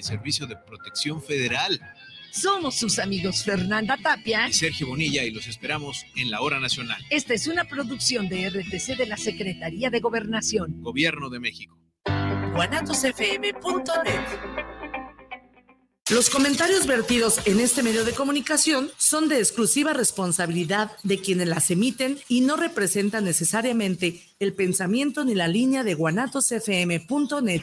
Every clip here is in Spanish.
el Servicio de Protección Federal. Somos sus amigos Fernanda Tapia y Sergio Bonilla y los esperamos en la Hora Nacional. Esta es una producción de RTC de la Secretaría de Gobernación. Gobierno de México. Los comentarios vertidos en este medio de comunicación son de exclusiva responsabilidad de quienes las emiten y no representan necesariamente el pensamiento ni la línea de guanatosfm.net.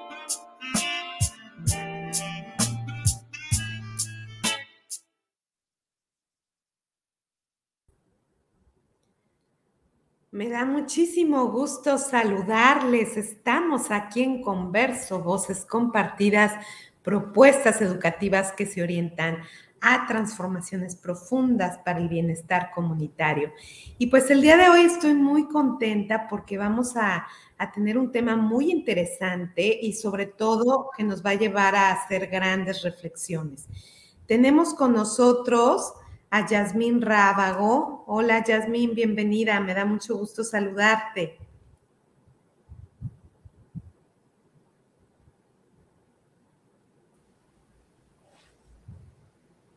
Me da muchísimo gusto saludarles. Estamos aquí en Converso, voces compartidas, propuestas educativas que se orientan a transformaciones profundas para el bienestar comunitario. Y pues el día de hoy estoy muy contenta porque vamos a, tener un tema muy interesante y sobre todo que nos va a llevar a hacer grandes reflexiones. Tenemos con nosotros a Yasmín Rábago. Hola Yasmín, bienvenida, me da mucho gusto saludarte.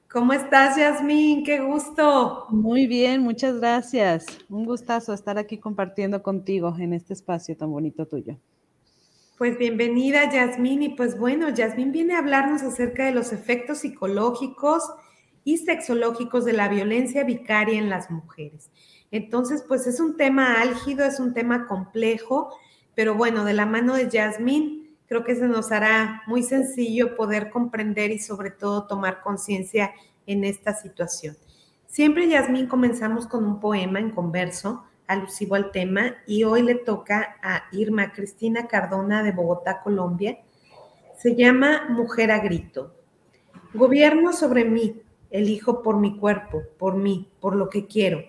¿Cómo estás, Yasmín? Qué gusto. Muy bien, muchas gracias. Un gustazo estar aquí compartiendo contigo en este espacio tan bonito tuyo. Pues bienvenida, Yasmín. Y pues bueno, Yasmín viene a hablarnos acerca de los efectos psicológicos y sexológicos de la violencia vicaria en las mujeres. Entonces, pues es un tema álgido, es un tema complejo, pero bueno, de la mano de Yasmín, creo que se nos hará muy sencillo poder comprender y sobre todo tomar conciencia en esta situación. Siempre, Yasmín, comenzamos con un poema en converso alusivo al tema y hoy le toca a Irma Cristina Cardona de Bogotá, Colombia. Se llama Mujer a Grito. Gobierno sobre mí, elijo por mi cuerpo, por mí, por lo que quiero.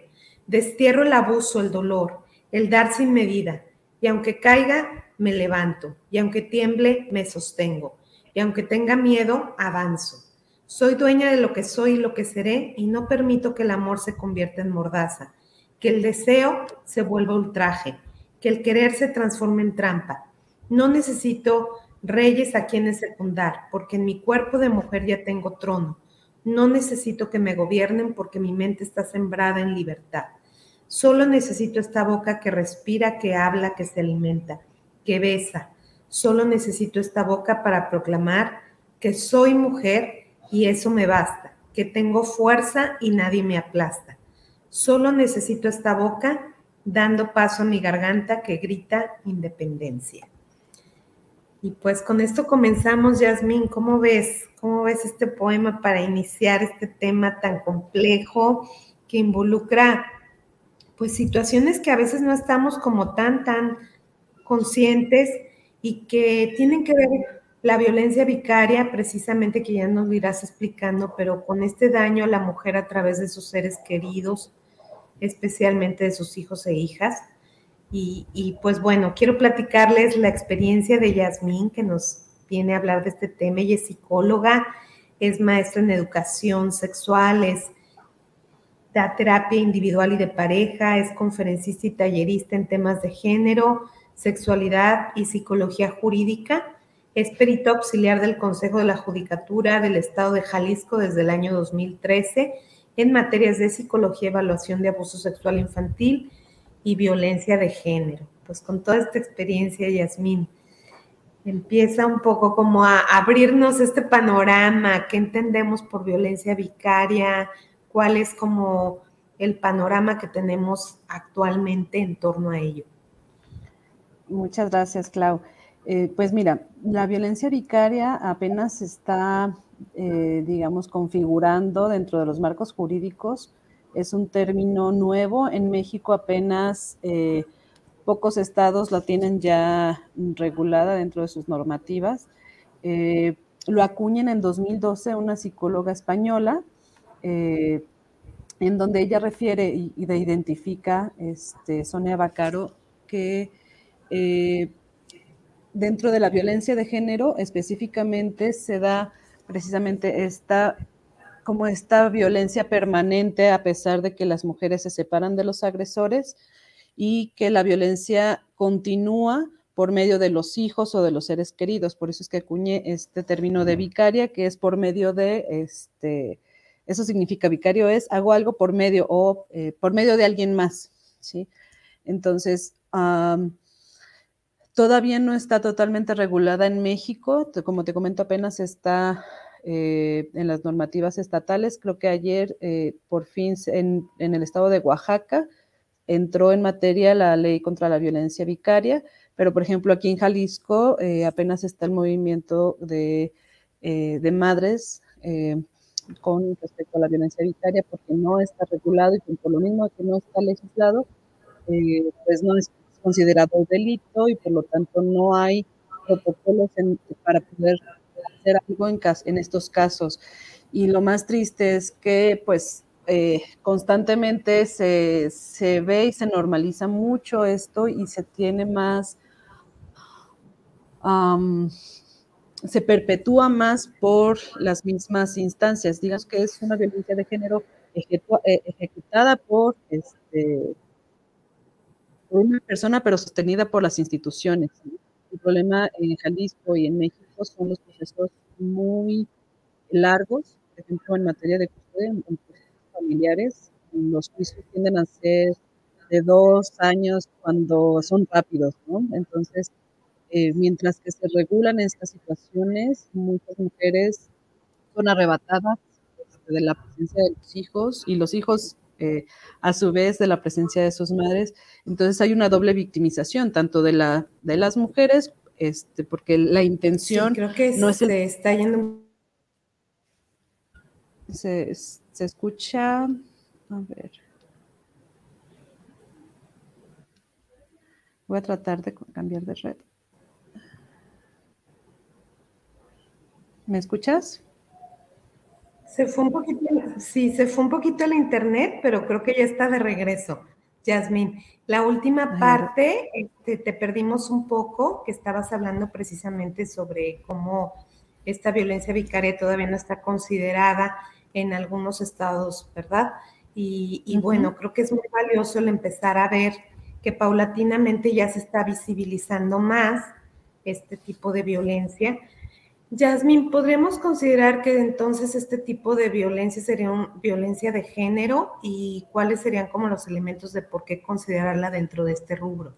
Destierro el abuso, el dolor, el dar sin medida. Y aunque caiga, me levanto. Y aunque tiemble, me sostengo. Y aunque tenga miedo, avanzo. Soy dueña de lo que soy y lo que seré y no permito que el amor se convierta en mordaza, que el deseo se vuelva ultraje, que el querer se transforme en trampa. No necesito reyes a quienes secundar, porque en mi cuerpo de mujer ya tengo trono no necesito que me gobiernen porque mi mente está sembrada en libertad. Solo necesito esta boca que respira, que habla, que se alimenta, que besa. Solo necesito esta boca para proclamar que soy mujer y eso me basta, que tengo fuerza y nadie me aplasta. Solo necesito esta boca dando paso a mi garganta que grita independencia. Y pues con esto comenzamos, Yasmín. ¿Cómo ves? ¿Cómo ves este poema para iniciar este tema tan complejo que involucra pues situaciones que a veces no estamos como tan, tan conscientes y que tienen que ver la violencia vicaria, precisamente que ya nos irás explicando, pero con este daño a la mujer a través de sus seres queridos, especialmente de sus hijos e hijas. Y, pues bueno, quiero platicarles la experiencia de Yasmín, que nos viene a hablar de este tema. Ella es psicóloga, es maestra en educación sexual, es da terapia individual y de pareja, es conferencista y tallerista en temas de género, sexualidad y psicología jurídica. Es perito auxiliar del Consejo de la Judicatura del Estado de Jalisco desde el año 2013 en materias de psicología, evaluación de abuso sexual infantil y violencia de género. Pues con toda esta experiencia, Yasmín, empieza un poco como a abrirnos este panorama, qué entendemos por violencia vicaria, cuál es como el panorama que tenemos actualmente en torno a ello. Muchas gracias, Clau. Eh, pues mira, la violencia vicaria apenas está, eh, digamos, configurando dentro de los marcos jurídicos es un término nuevo. En México apenas eh, pocos estados la tienen ya regulada dentro de sus normativas. Eh, lo acuñen en 2012 una psicóloga española, eh, en donde ella refiere y, identifica, este, Sonia Bacaro, que eh, dentro de la violencia de género específicamente se da precisamente esta como esta violencia permanente a pesar de que las mujeres se separan de los agresores y que la violencia continúa por medio de los hijos o de los seres queridos. Por eso es que acuñé este término de vicaria, que es por medio de, este, eso significa vicario es, hago algo por medio o eh, por medio de alguien más, ¿sí? Entonces, todavía no está totalmente regulada en México, como te comento, apenas está eh, en las normativas estatales. Creo que ayer, eh, por fin, en, en el estado de Oaxaca, entró en materia la ley contra la violencia vicaria, pero, por ejemplo, aquí en Jalisco eh, apenas está el movimiento de, eh, madres eh, con respecto a la violencia vicaria, porque no está regulado y por lo mismo que no está legislado, pues no es considerado delito y por lo tanto no hay protocolos para poder hacer algo en, en estos casos. Y lo más triste es que, pues, constantemente se, se, ve y se normaliza mucho esto y se tiene más se perpetúa más por las mismas instancias. Digamos que es una violencia de género eh, ejecutada por, este, por una persona, pero sostenida por las instituciones. El problema en Jalisco y en México son los procesos muy largos, por ejemplo, en materia de custodia, familiares, los juicios tienden a ser de dos años cuando son rápidos, ¿no? Entonces, eh, mientras que se regulan estas situaciones, muchas mujeres son arrebatadas de la presencia de los hijos y los hijos eh, a su vez de la presencia de sus madres. Entonces hay una doble victimización, tanto de, la, de las mujeres, este, porque la intención creo que no es el... está yendo. Se, se escucha, a ver. Voy a tratar de cambiar de red. ¿Me escuchas? Se fue un poquito, sí, se fue un poquito el internet, pero creo que ya está de regreso. Yasmín, la última parte este, te perdimos un poco, que estabas hablando precisamente sobre cómo esta violencia vicaria todavía no está considerada en algunos estados, ¿verdad? Y, y bueno, creo que es muy valioso el empezar a ver que paulatinamente ya se está visibilizando más este tipo de violencia Yasmin, ¿podríamos considerar que entonces este tipo de violencia sería una violencia de género y cuáles serían como los elementos de por qué considerarla dentro de este rubro?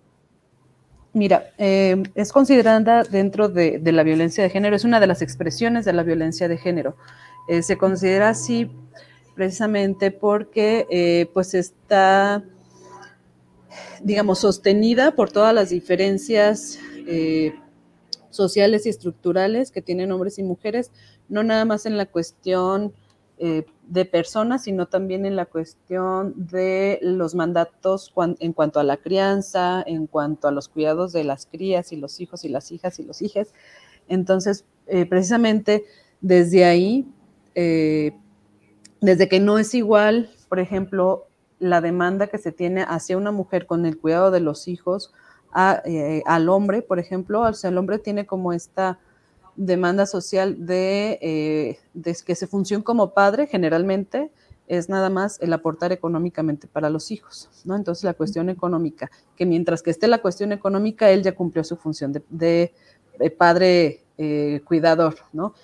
Mira, eh, es considerada dentro de, la violencia de género, es una de las expresiones de la violencia de género. Eh, se considera así precisamente porque eh, pues está, digamos, sostenida por todas las diferencias sociales y estructurales que tienen hombres y mujeres, no nada más en la cuestión eh, de personas, sino también en la cuestión de los mandatos en cuanto a la crianza, en cuanto a los cuidados de las crías y los hijos y las hijas y los hijos. Entonces, eh, precisamente desde ahí, eh, desde que no es igual, por ejemplo, la demanda que se tiene hacia una mujer con el cuidado de los hijos eh, al hombre, por ejemplo, o sea, el hombre tiene como esta demanda social de, eh, que se funcione como padre generalmente es nada más el aportar económicamente para los hijos, ¿no? Entonces la cuestión económica, que mientras que esté la cuestión económica, él ya cumplió su función de, padre eh, cuidador, ¿no?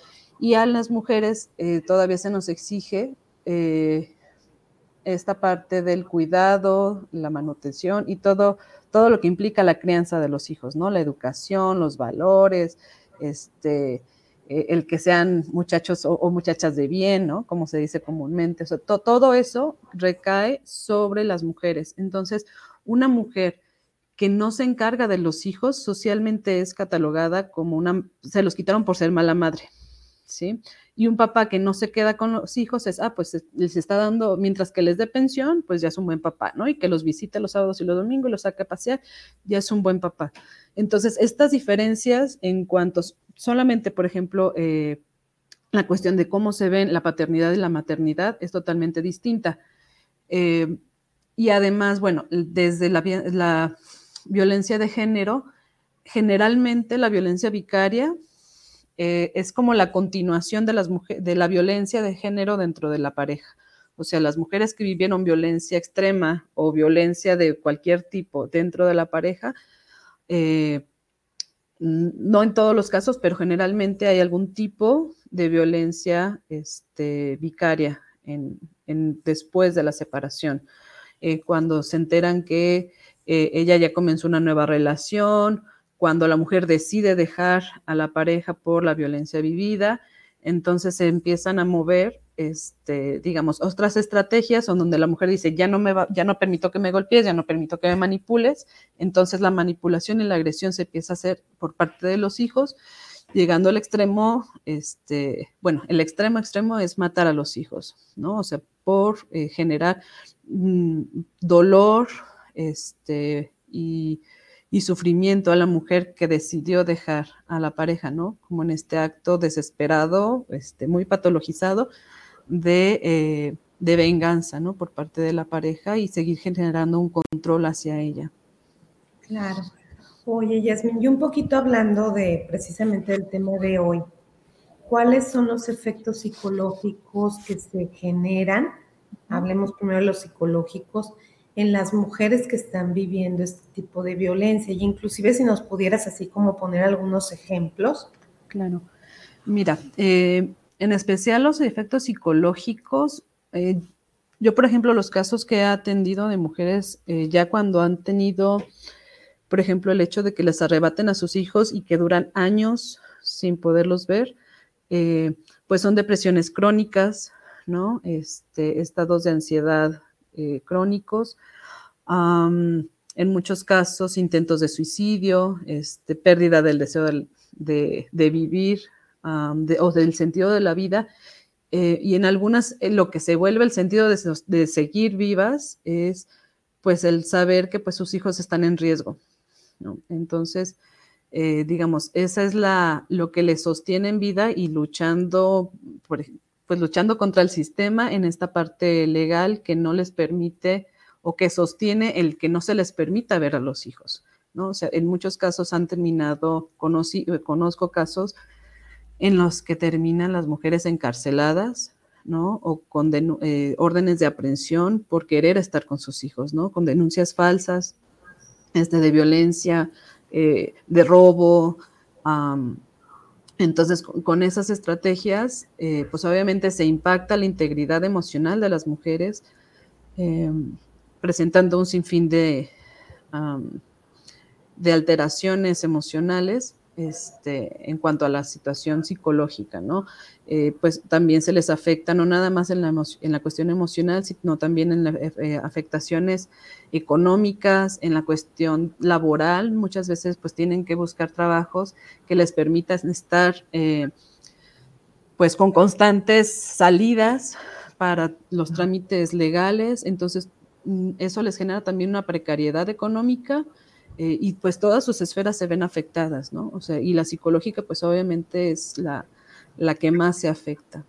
Y a las mujeres todavía se nos exige esta parte del cuidado, la manutención y todo, todo lo que implica la crianza de los hijos, ¿no? La educación, los valores, este, eh, el que sean muchachos o, muchachas de bien, ¿no? Como se dice comúnmente. O sea, todo eso recae sobre las mujeres. Entonces, una mujer que no se encarga de los hijos socialmente es catalogada como una, se los quitaron por ser mala madre, ¿sí? Y un papá que no se queda con los hijos es, ah, pues les está dando, mientras que les dé pensión, pues ya es un buen papá, ¿no? Y que los visite los sábados y los domingos los saque a pasear, ya es un buen papá. Entonces, estas diferencias en cuanto solamente, por ejemplo, eh, la cuestión de cómo se ven la paternidad y la maternidad es totalmente distinta. Eh, y además, bueno, desde la, violencia de género, generalmente la violencia vicaria eh, es como la continuación de, las de la violencia de género dentro de la pareja. O sea, las mujeres que vivieron violencia extrema o violencia de cualquier tipo dentro de la pareja, eh, no en todos los casos, pero generalmente hay algún tipo de violencia este, vicaria en, después de la separación. Eh, cuando se enteran que ella ya comenzó una nueva relación, cuando la mujer decide dejar a la pareja por la violencia vivida, entonces se empiezan a mover, este, digamos, otras estrategias donde la mujer dice, ya no, me va, ya no permito que me golpees, ya no permito que me manipules, entonces la manipulación y la agresión se empieza a hacer por parte de los hijos, llegando al extremo, este, bueno, el extremo extremo es matar a los hijos, ¿no? O sea, por eh, generar mm, dolor, este, y y sufrimiento a la mujer que decidió dejar a la pareja, ¿no? Como en este acto desesperado, este, muy patologizado de, eh, de venganza, ¿no? Por parte de la pareja y seguir generando un control hacia ella. Claro. Oye, Yasmin, y un poquito hablando de precisamente del tema de hoy, ¿cuáles son los efectos psicológicos que se generan? Hablemos primero de los psicológicos en las mujeres que están viviendo este tipo de violencia y inclusive si nos pudieras así como poner algunos ejemplos. Claro. Mira, eh, en especial los efectos psicológicos, eh, yo por ejemplo los casos que he atendido de mujeres eh, ya cuando han tenido, por ejemplo, el hecho de que les arrebaten a sus hijos y que duran años sin poderlos ver, pues son depresiones crónicas, ¿no? Este, estados de ansiedad eh, crónicos, en muchos casos intentos de suicidio, este, pérdida del deseo de, vivir o del sentido de la vida. Eh, y en algunas eh, lo que se vuelve el sentido de, seguir vivas es pues el saber que pues sus hijos están en riesgo. Entonces, digamos, esa es la, lo que les sostiene en vida y luchando, por, pues luchando contra el sistema en esta parte legal que no les permite o que sostiene el que no se les permita ver a los hijos. ¿no? O sea, en muchos casos han terminado, eh, conozco casos en los que terminan las mujeres encarceladas, ¿no? O con eh, órdenes de aprehensión por querer estar con sus hijos, ¿no? Con denuncias falsas este, de violencia, eh, de robo, entonces, con, esas estrategias, eh, pues obviamente se impacta la integridad emocional de las mujeres, eh, presentando un sinfín de, de alteraciones emocionales este, en cuanto a la situación psicológica, ¿no? Eh, pues también se les afecta, no nada más en la, en la cuestión emocional, sino también en las eh, afectaciones económicas, en la cuestión laboral, muchas veces pues tienen que buscar trabajos que les permitan estar eh, pues con constantes salidas para los trámites legales, entonces mm, eso les genera también una precariedad económica, eh, y pues todas sus esferas se ven afectadas, ¿no? O sea, y la psicológica pues obviamente es la, la que más se afecta.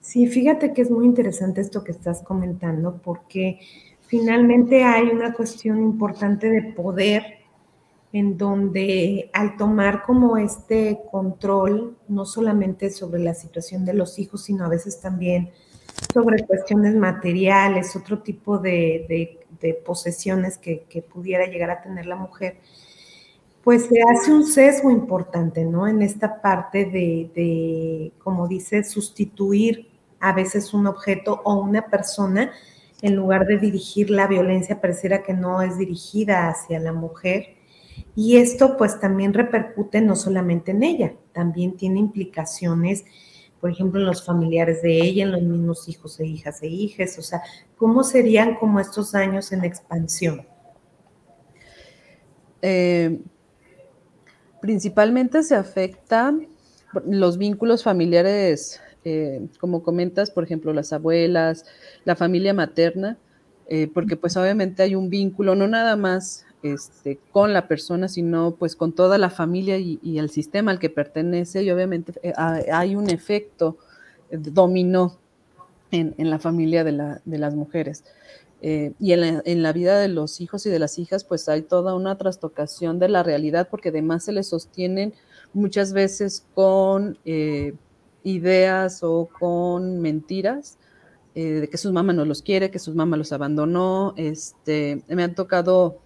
Sí, fíjate que es muy interesante esto que estás comentando porque finalmente hay una cuestión importante de poder en donde al tomar como este control, no solamente sobre la situación de los hijos, sino a veces también sobre cuestiones materiales, otro tipo de, posesiones que, pudiera llegar a tener la mujer, pues se hace un sesgo importante, ¿no? En esta parte de, como dice, sustituir a veces un objeto o una persona en lugar de dirigir la violencia, pareciera que no es dirigida hacia la mujer. Y esto pues también repercute no solamente en ella, también tiene implicaciones por ejemplo, en los familiares de ella, en los mismos hijos e hijas e hijas, o sea, ¿cómo serían como estos años en expansión? Eh, principalmente se afectan los vínculos familiares, eh, como comentas, por ejemplo, las abuelas, la familia materna, eh, porque pues obviamente hay un vínculo, no nada más este, con la persona, sino pues con toda la familia y, el sistema al que pertenece y obviamente eh, hay un efecto dominó en, la familia de, las mujeres. Eh, y en la, vida de los hijos y de las hijas, pues hay toda una trastocación de la realidad, porque además se les sostienen muchas veces con eh, ideas o con mentiras de que su mamá no los quiere, que su mamá los abandonó. Este, me han tocado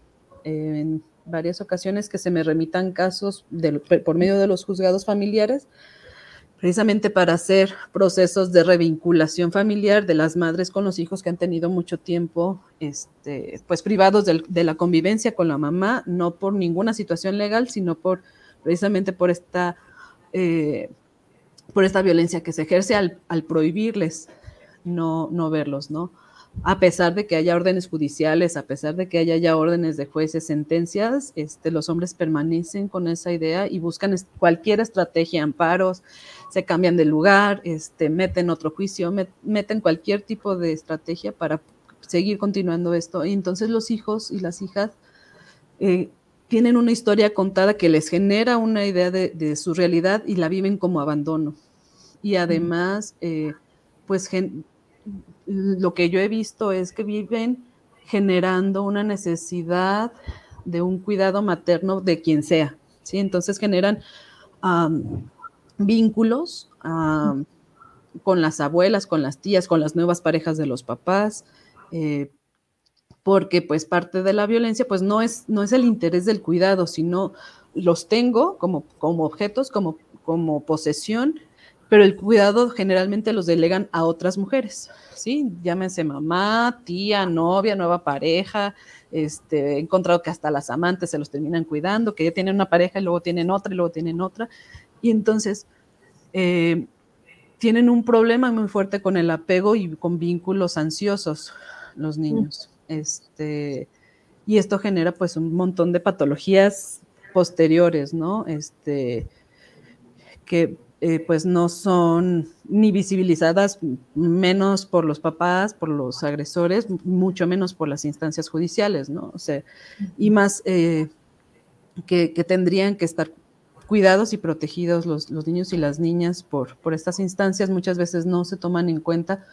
en varias ocasiones que se me remitan casos por medio de los juzgados familiares, precisamente para hacer procesos de revinculación familiar de las madres con los hijos que han tenido mucho tiempo este, pues privados de, la convivencia con la mamá, no por ninguna situación legal, sino por precisamente por esta, eh, por esta violencia que se ejerce al, al prohibirles no, no verlos, ¿no? A pesar de que haya órdenes judiciales, a pesar de que haya ya órdenes de jueces, sentencias, este, los hombres permanecen con esa idea y buscan cualquier estrategia, amparos, se cambian de lugar, este, meten otro juicio, meten cualquier tipo de estrategia para seguir continuando esto. Y entonces los hijos y las hijas eh, tienen una historia contada que les genera una idea de, su realidad y la viven como abandono. Y además, eh, pues lo que yo he visto es que viven generando una necesidad de un cuidado materno de quien sea, ¿sí? Entonces generan vínculos con las abuelas, con las tías, con las nuevas parejas de los papás, eh, porque pues parte de la violencia pues no es, no es el interés del cuidado, sino los tengo como, como objetos, como, como posesión, pero el cuidado generalmente los delegan a otras mujeres, ¿sí? Llámense mamá, tía, novia, nueva pareja, este, he encontrado que hasta las amantes se los terminan cuidando, que ya tienen una pareja y luego tienen otra y luego tienen otra, y entonces eh, tienen un problema muy fuerte con el apego y con vínculos ansiosos los niños. Este, y esto genera pues un montón de patologías posteriores, ¿no? Este, que eh, pues no son ni visibilizadas menos por los papás, por los agresores, mucho menos por las instancias judiciales, ¿no? O sea, y más eh, que, tendrían que estar cuidados y protegidos los, niños y las niñas por, por, estas instancias, muchas veces no se toman en cuenta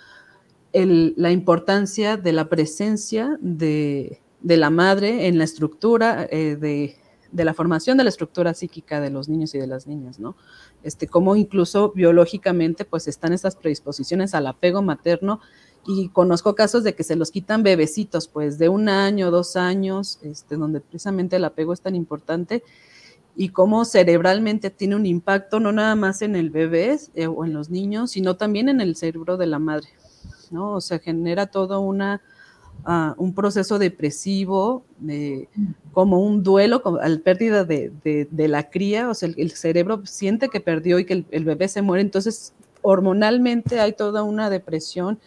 la importancia de la presencia de, la madre en la estructura eh, de, de la formación de la estructura psíquica de los niños y de las niñas, ¿no? este, cómo incluso biológicamente pues están estas predisposiciones al apego materno y conozco casos de que se los quitan bebecitos, pues de un año, dos años, este, donde precisamente el apego es tan importante y cómo cerebralmente tiene un impacto no nada más en el bebé eh, o en los niños, sino también en el cerebro de la madre, ¿no? O sea, genera toda una un proceso depresivo, como un duelo, como, al pérdida de, la cría, o sea, el, cerebro siente que perdió y que el, bebé se muere, entonces hormonalmente hay toda una depresión,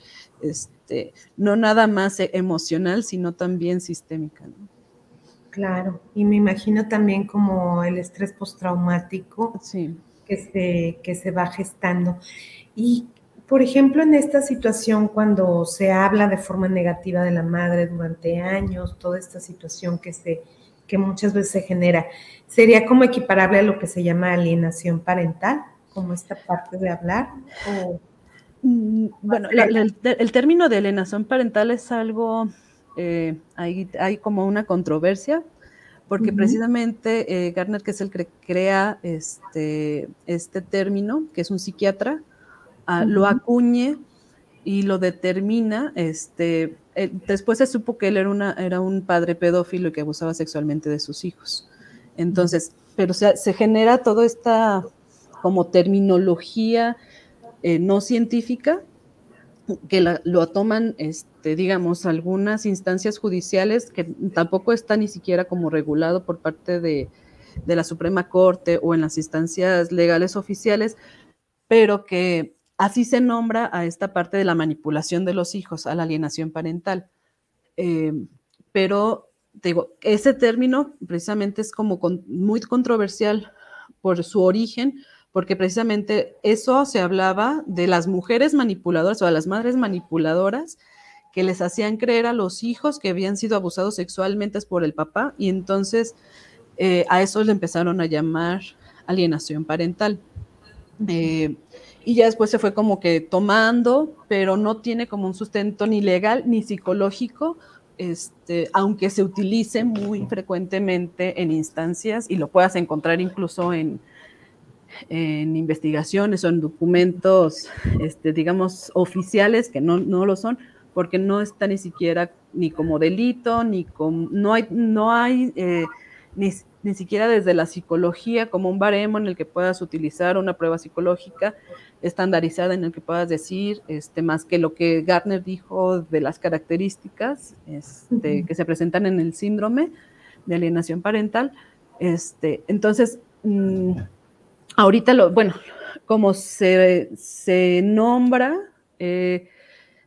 este, no nada más emocional, sino también sistémica. Claro, y me imagino también como el estrés postraumático que, se, que se va gestando. Y por ejemplo, en esta situación, cuando se habla de forma negativa de la madre durante años, toda esta situación que, se, que muchas veces se genera, ¿sería como equiparable a lo que se llama alienación parental, como esta parte de hablar? Mm, bueno, el, término de alienación parental es algo, eh, hay, como una controversia, porque precisamente eh, Garner, que es el que crea este, este término, que es un psiquiatra, lo acuñe y lo determina. Este, eh, después se supo que él era, una, era un padre pedófilo y que abusaba sexualmente de sus hijos. Entonces, pero se, se genera toda esta como terminología eh, no científica que lo toman, este, digamos, algunas instancias judiciales que tampoco está ni siquiera como regulado por parte de, de la Suprema Corte o en las instancias legales oficiales, pero que Así se nombra a esta parte de la manipulación de los hijos, a la alienación parental. Eh, pero digo, ese término precisamente es como muy controversial por su origen, porque precisamente eso se hablaba de las mujeres manipuladoras o de las madres manipuladoras que les hacían creer a los hijos que habían sido abusados sexualmente por el papá y entonces eh, a eso le empezaron a llamar alienación parental. Eh, y ya después se fue como que tomando, pero no tiene como un sustento ni legal ni psicológico, este, aunque se utilice muy frecuentemente en instancias y lo puedas encontrar incluso en, en investigaciones o en documentos, este, digamos, oficiales que no, no lo son, porque no está ni siquiera ni como delito, ni como, no hay, no hay eh, ni, ni, siquiera desde la psicología como un baremo en el que puedas utilizar una prueba psicológica estandarizada en el que puedas decir, este, más que lo que Gartner dijo de las características este, que se presentan en el síndrome de alienación parental. Este, entonces, mmm, ahorita lo, bueno, como se, se nombra, eh,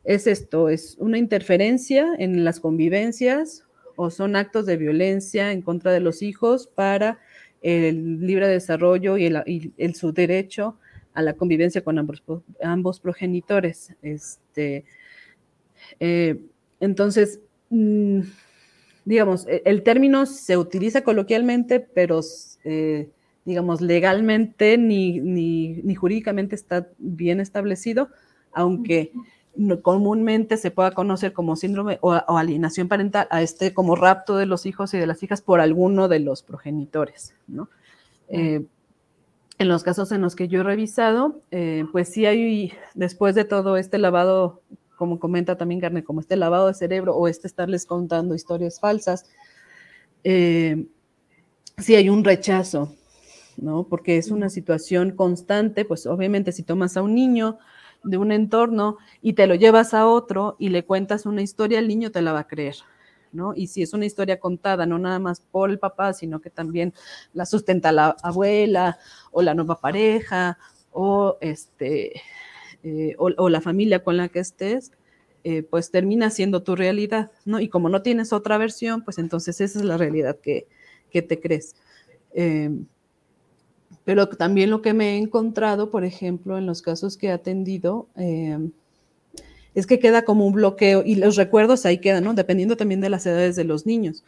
es esto, es una interferencia en las convivencias o son actos de violencia en contra de los hijos para el libre desarrollo y, el, su derecho a la convivencia con ambos, ambos progenitores. Este, eh, entonces, mm, digamos, e, el término se utiliza coloquialmente, pero, eh, digamos, legalmente ni, ni, ni, jurídicamente está bien establecido, aunque comúnmente se pueda conocer como síndrome o, alienación parental a este como rapto de los hijos y de las hijas por alguno de los progenitores, ¿no? Eh, en los casos en los que yo he revisado, eh, pues sí hay, después de todo este lavado, como comenta también Carne, como este lavado de cerebro o este estarles contando historias falsas, eh, sí hay un rechazo, ¿no? Porque es una situación constante, pues obviamente si tomas a un niño, de un entorno y te lo llevas a otro y le cuentas una historia, el niño te la va a creer, ¿no? Y si es una historia contada, no nada más por el papá, sino que también la sustenta la abuela o la nueva pareja o, este, eh, o, la familia con la que estés, eh, pues termina siendo tu realidad, ¿no? Y como no tienes otra versión, pues entonces esa es la realidad que, que te crees. Eh, pero también lo que me he encontrado, por ejemplo, en los casos que he atendido, eh, es que queda como un bloqueo y los recuerdos ahí quedan, ¿no? Dependiendo también de las edades de los niños.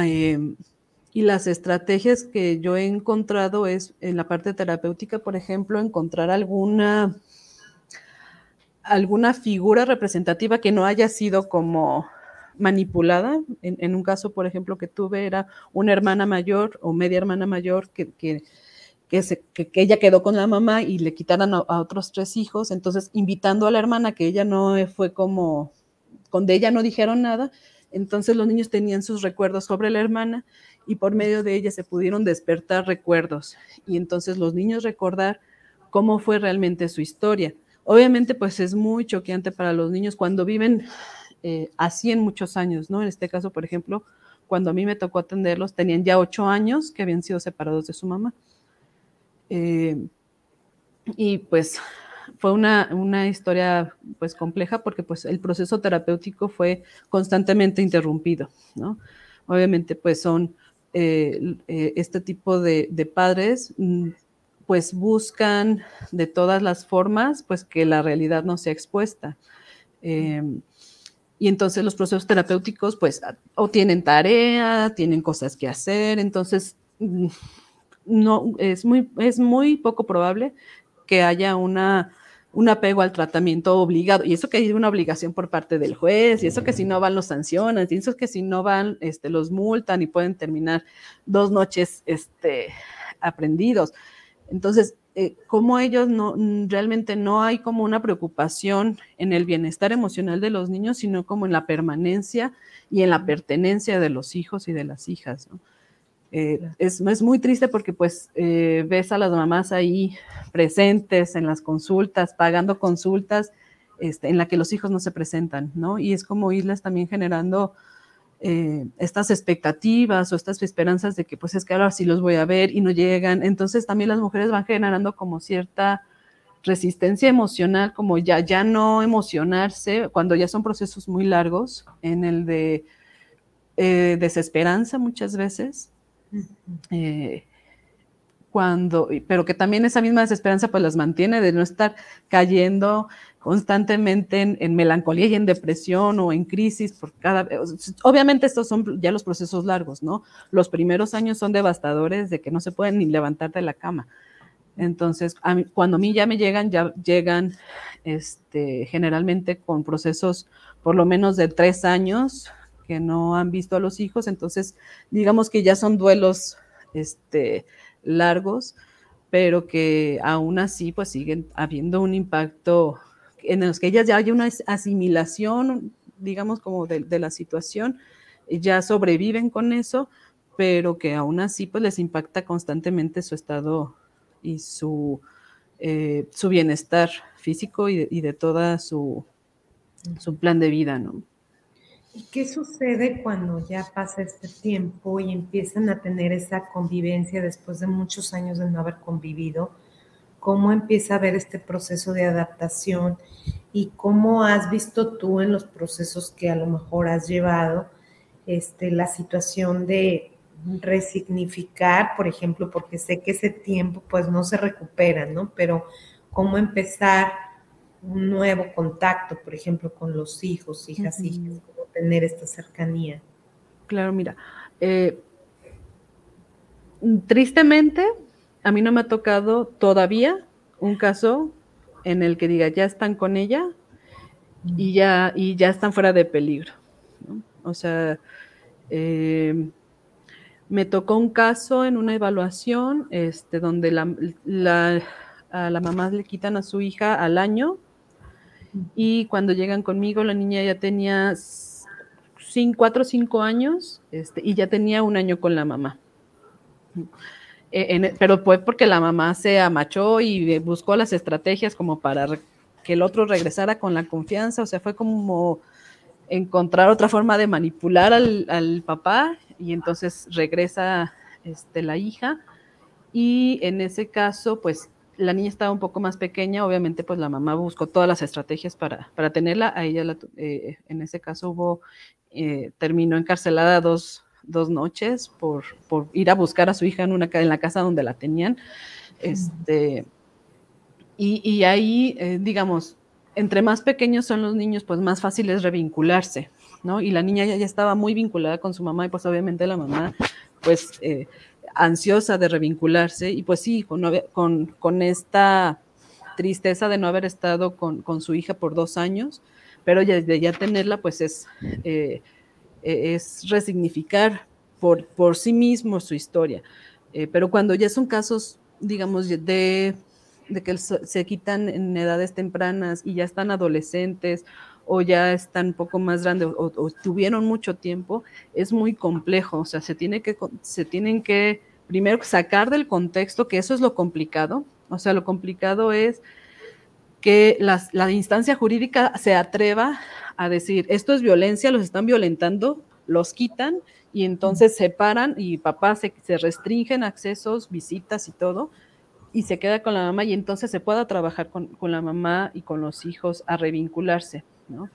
Eh, y las estrategias que yo he encontrado es en la parte terapéutica, por ejemplo, encontrar alguna, alguna figura representativa que no haya sido como manipulada. En, en, un caso, por ejemplo, que tuve era una hermana mayor o media hermana mayor que, que que, ella quedó con la mamá y le quitaran a, otros tres hijos, entonces invitando a la hermana, que ella no fue como, con ella no dijeron nada, entonces los niños tenían sus recuerdos sobre la hermana y por medio de ella se pudieron despertar recuerdos y entonces los niños recordar cómo fue realmente su historia. Obviamente pues es muy choqueante para los niños cuando viven eh, así en muchos años, ¿no? En este caso, por ejemplo, cuando a mí me tocó atenderlos, tenían ya ocho años que habían sido separados de su mamá. Eh, y pues fue una, una, historia pues compleja porque pues el proceso terapéutico fue constantemente interrumpido, ¿no? Obviamente pues son eh, eh, este tipo de, padres mm, pues buscan de todas las formas pues que la realidad no sea expuesta. y entonces los procesos terapéuticos pues o tienen tarea, tienen cosas que hacer, entonces mm, no, es muy, es muy poco probable que haya una, un apego al tratamiento obligado. Y eso que hay una obligación por parte del juez, y eso que si no van los sancionan, y eso que si no van este, los multan y pueden terminar dos noches este, aprendidos. Entonces, eh, como ellos no, realmente no hay como una preocupación en el bienestar emocional de los niños, sino como en la permanencia y en la pertenencia de los hijos y de las hijas. ¿no? Eh, es, es, muy triste porque pues eh, ves a las mamás ahí presentes en las consultas, pagando consultas este, en la que los hijos no se presentan, ¿no? Y es como irles también generando eh, estas expectativas o estas esperanzas de que pues es que ahora sí los voy a ver y no llegan. Entonces también las mujeres van generando como cierta resistencia emocional, como ya, ya no emocionarse, cuando ya son procesos muy largos, en el de desesperanza muchas veces, eh, cuando, pero que también esa misma desesperanza pues las mantiene de no estar cayendo constantemente en, melancolía y en depresión o en crisis por cada obviamente estos son ya los procesos largos, ¿no? Los primeros años son devastadores de que no se pueden ni levantar de la cama. Entonces, cuando a mí ya me llegan, ya llegan este, generalmente con procesos por lo menos de tres años que no han visto a los hijos, entonces digamos que ya son duelos este, largos, pero que aún así pues siguen habiendo un impacto en los que ellas ya hay una asimilación, digamos, como de, la situación, ya sobreviven con eso, pero que aún así pues les impacta constantemente su estado y su, eh, su bienestar físico y de, y de toda su, su, plan de vida, ¿no? ¿Y qué sucede cuando ya pasa este tiempo y empiezan a tener esa convivencia después de muchos años de no haber convivido? cómo empieza a ver este proceso de adaptación y cómo has visto tú en los procesos que a lo mejor has llevado este, la situación de resignificar, por ejemplo, porque sé que ese tiempo pues no se recupera, ¿no? Pero cómo empezar un nuevo contacto, por ejemplo, con los hijos, hijas, hijas, cómo tener esta cercanía. Claro, mira, eh, tristemente a mí no me ha tocado todavía un caso en el que diga, ya están con ella y ya, y ya están fuera de peligro. O sea, em, me tocó un caso en una evaluación este, donde la, a la mamá le quitan a su hija al año y cuando llegan conmigo la niña ya tenía cuatro o cinco años este, y ya tenía un año con la mamá. Eh, pero fue porque la mamá se amachó y buscó las estrategias como para que el otro regresara con la confianza, o sea, fue como encontrar otra forma de manipular al, papá y entonces regresa este, la hija y en ese caso, pues la niña estaba un poco más pequeña, obviamente pues la mamá buscó todas las estrategias para, para tenerla, a ella eh, en ese caso hubo, eh, terminó encarcelada dos, dos noches por, ir a buscar a su hija en, una, en la casa donde la tenían. Este, y, ahí, eh, digamos, entre más pequeños son los niños, pues más fácil es revincularse, ¿no? Y la niña ya, estaba muy vinculada con su mamá y pues obviamente la mamá, pues ansiosa de revincularse y pues sí, con, con, esta tristeza de no haber estado con, su hija por dos años, pero ya, de ya tenerla, pues es eh, es resignificar por, por sí mismo su historia. Eh, pero cuando ya son casos, digamos, de, de que se quitan en edades tempranas y ya están adolescentes o ya están un poco más grandes o, tuvieron mucho tiempo, es muy complejo. O sea, se, tiene que, se tienen que primero sacar del contexto, que eso es lo complicado. O sea, lo complicado es que la instancia jurídica se atreva a decir, esto es violencia, los están violentando, los quitan y entonces se paran y papá se, se restringen accesos, visitas y todo, y se queda con la mamá y entonces se pueda trabajar con, la mamá y con los hijos a revincularse, ¿no?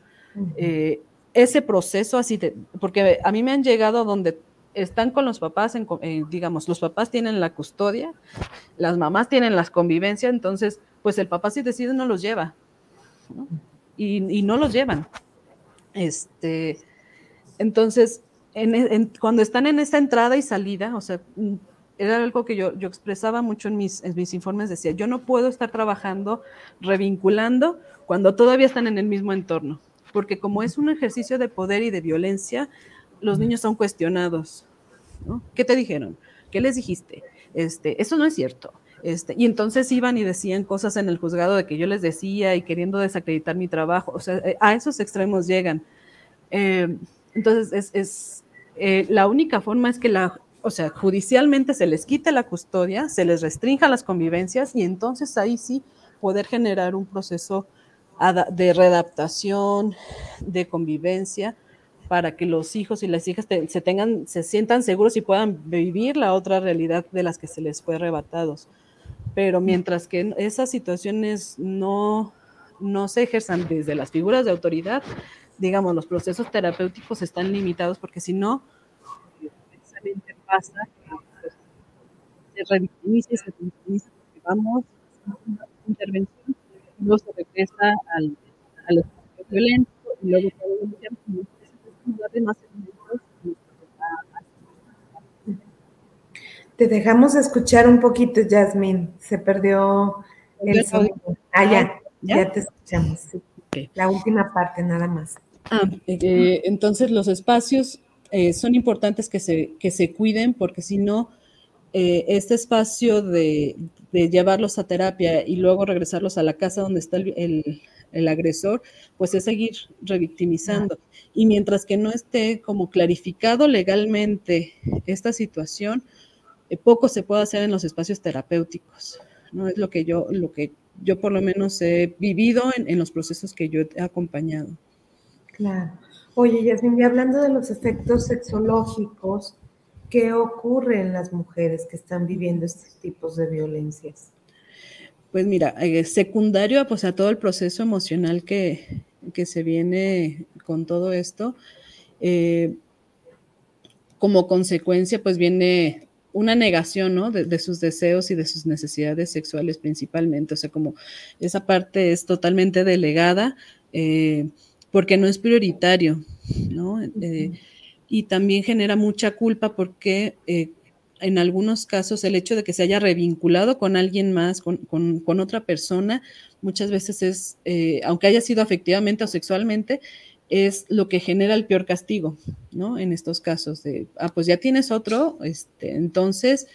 Eh, ese proceso así, de, porque a mí me han llegado donde están con los papás, en, eh, digamos, los papás tienen la custodia, las mamás tienen las convivencias, entonces, pues el papá si decide no los lleva, Y, no los llevan. Este, entonces, cuando están en esta entrada y salida, o sea, era algo que yo, yo expresaba mucho en mis, en mis informes, decía, yo no puedo estar trabajando, revinculando, cuando todavía están en el mismo entorno, porque como es un ejercicio de poder y de violencia, los niños son cuestionados. ¿no? ¿Qué te dijeron? ¿Qué les dijiste? Este, eso no es cierto. Este, y entonces iban y decían cosas en el juzgado de que yo les decía y queriendo desacreditar mi trabajo. O sea, eh, a esos extremos llegan. Eh, entonces, es, eh, la única forma es que la, o sea, judicialmente se les quite la custodia, se les restrinja las convivencias y entonces ahí sí poder generar un proceso de readaptación, de convivencia, para que los hijos y las hijas se tengan, se sientan seguros y puedan vivir la otra realidad de las que se les fue arrebatados. Pero mientras que esas situaciones no, no se ejerzan desde las figuras de autoridad, digamos, los procesos terapéuticos están limitados porque si no, precisamente pasa que pues, se revictimiza y se revictimiza porque vamos a una intervención luego se regresa al, al espacio violento y luego puede más elementos Te dejamos escuchar un poquito, Jasmine. Se perdió el sonido. Ah, ya, ya, te escuchamos. La última parte, nada más. Ah, eh, entonces los espacios eh, son importantes que se, que se cuiden porque si no, eh, este espacio de, de, llevarlos a terapia y luego regresarlos a la casa donde está el, el, agresor, pues es seguir revictimizando. Y mientras que no esté como clarificado legalmente esta situación, eh, poco se puede hacer en los espacios terapéuticos. ¿no? Es lo que yo, lo que yo por lo menos he vivido en, en los procesos que yo he acompañado. Claro. Oye, Yasmin, y hablando de los efectos sexológicos, ¿qué ocurre en las mujeres que están viviendo estos tipos de violencias? Pues mira, eh, secundario pues, a todo el proceso emocional que, que se viene con todo esto, eh, como consecuencia, pues viene una negación, ¿no? De, sus deseos y de sus necesidades sexuales principalmente. O sea, como esa parte es totalmente delegada eh, porque no es prioritario, ¿no? Eh, y también genera mucha culpa porque eh, en algunos casos el hecho de que se haya revinculado con alguien más, con, con otra persona, muchas veces es, aunque haya sido afectivamente o sexualmente, es lo que genera el peor castigo, ¿no? En estos casos de, ah, pues ya tienes otro, este, entonces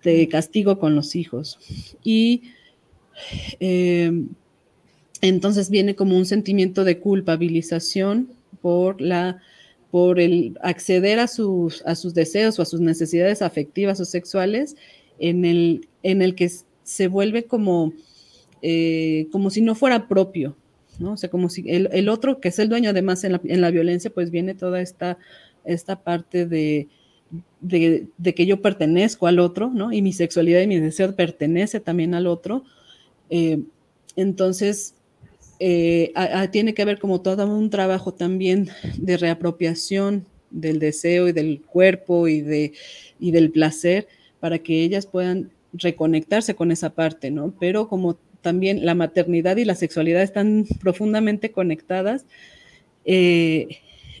te castigo con los hijos. Y entonces viene como un sentimiento de culpabilización por la por el acceder a sus, a sus deseos o a sus necesidades afectivas o sexuales en el, en el que se vuelve como, eh, como si no fuera propio, ¿no? O sea, como si el, otro, que es el dueño además en la, en la, violencia, pues viene toda esta, esta parte de, de, que yo pertenezco al otro, ¿no? Y mi sexualidad y mi deseo pertenece también al otro. Eh, entonces, eh, tiene que haber como todo un trabajo también de reapropiación del deseo y del cuerpo y, de, y del placer para que ellas puedan reconectarse con esa parte, ¿no? Pero como también la maternidad y la sexualidad están profundamente conectadas. Eh,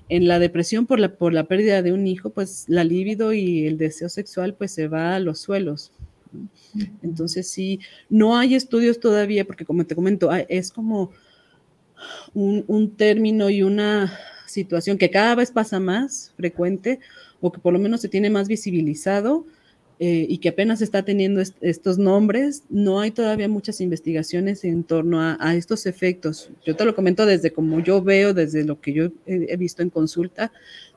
en la depresión por la, por la pérdida de un hijo, pues la libido y el deseo sexual pues se va a los suelos. Entonces sí, no hay estudios todavía, porque como te comento, es como un, un término y una situación que cada vez pasa más frecuente o que por lo menos se tiene más visibilizado, eh, y que apenas está teniendo estos nombres, no hay todavía muchas investigaciones en torno a, estos efectos. Yo te lo comento desde como yo veo, desde lo que yo he, visto en consulta,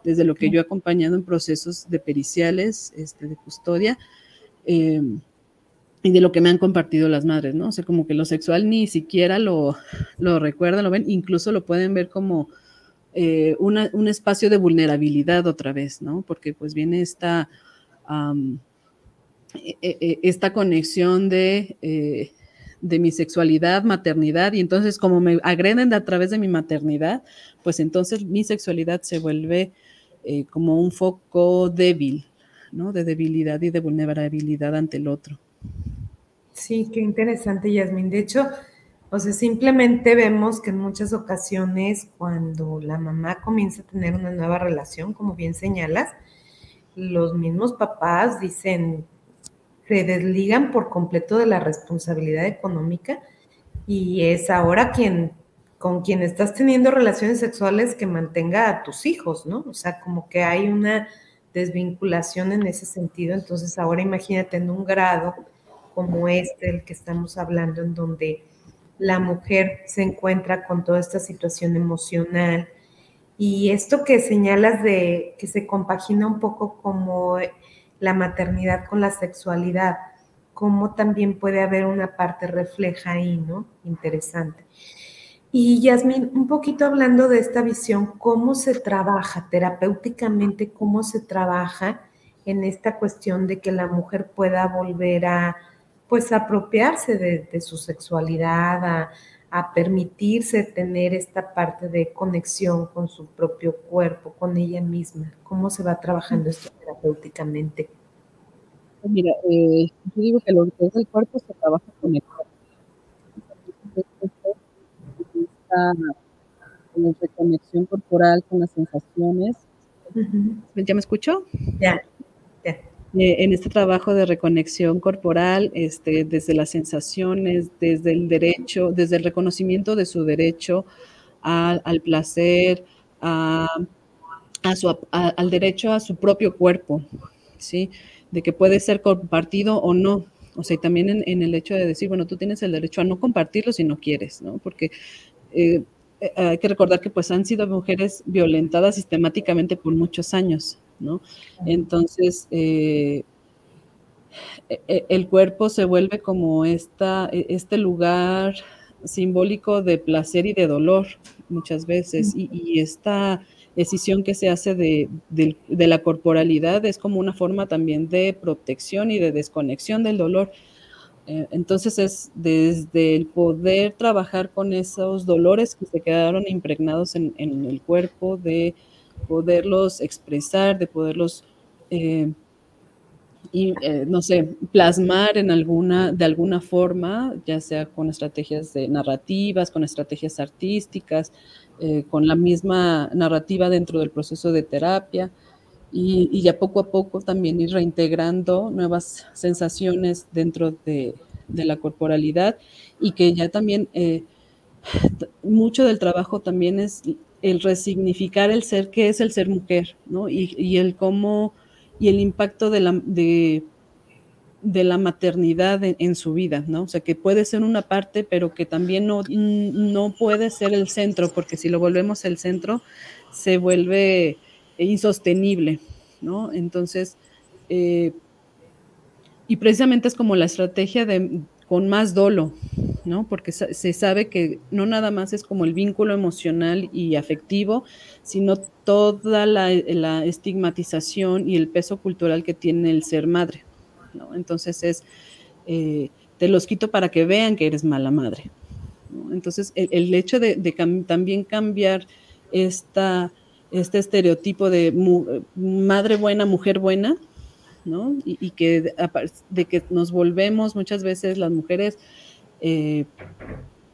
desde lo que yo he acompañado en procesos de periciales, este, de custodia. Eh, y de lo que me han compartido las madres, ¿no? O sea, como que lo sexual ni siquiera lo, lo recuerdan, lo ven, incluso lo pueden ver como eh, un espacio de vulnerabilidad otra vez, ¿no? Porque pues viene esta, e, e, esta conexión de, eh, de mi sexualidad, maternidad, y entonces como me agreden a través de mi maternidad, pues entonces mi sexualidad se vuelve eh, como un foco débil, ¿no? De debilidad y de vulnerabilidad ante el otro. Sí, qué interesante, Yasmin. De hecho, o sea, simplemente vemos que en muchas ocasiones cuando la mamá comienza a tener una nueva relación, como bien señalas, los mismos papás dicen, se desligan por completo de la responsabilidad económica y es ahora quien con quien estás teniendo relaciones sexuales que mantenga a tus hijos, ¿no? O sea, como que hay una desvinculación en ese sentido. Entonces, ahora imagínate en un grado como este, el que estamos hablando, en donde la mujer se encuentra con toda esta situación emocional. Y esto que señalas de que se compagina un poco como la maternidad con la sexualidad, cómo también puede haber una parte refleja ahí, ¿no? Interesante. Y Yasmin, un poquito hablando de esta visión, ¿cómo se trabaja terapéuticamente, cómo se trabaja en esta cuestión de que la mujer pueda volver a, pues, apropiarse de, su sexualidad, a, a permitirse tener esta parte de conexión con su propio cuerpo, con ella misma? ¿Cómo se va trabajando esto terapéuticamente? Pues mira, eh, yo digo que lo que es el cuerpo se trabaja con el cuerpo. esta reconexión corporal con las sensaciones. ¿Ya me escucho? Ya, ya. Eh, en este trabajo de reconexión corporal, este, desde las sensaciones, desde el derecho, desde el reconocimiento de su derecho al placer, a, su, al derecho a su propio cuerpo, ¿sí? De que puede ser compartido o no. O sea, y también en, el hecho de decir, bueno, tú tienes el derecho a no compartirlo si no quieres, ¿no? Porque eh, eh, hay que recordar que pues han sido mujeres violentadas sistemáticamente por muchos años, ¿no? Entonces, eh, e, e, el cuerpo se vuelve como esta, e, este lugar simbólico de placer y de dolor muchas veces, y, esta decisión que se hace de, de, la corporalidad es como una forma también de protección y de desconexión del dolor. Eh, entonces es desde el poder trabajar con esos dolores que se quedaron impregnados en, el cuerpo, de poderlos expresar, de poderlos, eh, eh, no sé, plasmar en alguna, de alguna forma, ya sea con estrategias de narrativas, con estrategias artísticas, con la misma narrativa dentro del proceso de terapia y, ya poco a poco también ir reintegrando nuevas sensaciones dentro de, la corporalidad y que ya también eh, mucho del trabajo también es el resignificar el ser, qué es el ser mujer, ¿no? Y, el cómo, y el impacto de la, de, la maternidad en, su vida, ¿no? O sea, que puede ser una parte, pero que también no, no puede ser el centro, porque si lo volvemos el centro, se vuelve insostenible, ¿no? Entonces, eh, y precisamente es como la estrategia de con más dolo, ¿no? Porque se sabe que no nada más es como el vínculo emocional y afectivo, sino toda la, estigmatización y el peso cultural que tiene el ser madre, ¿no? Entonces es, eh, te los quito para que vean que eres mala madre. Entonces, el, hecho de, también cambiar esta este estereotipo de madre buena, mujer buena, ¿no? Y, que de, que nos volvemos muchas veces las mujeres, eh,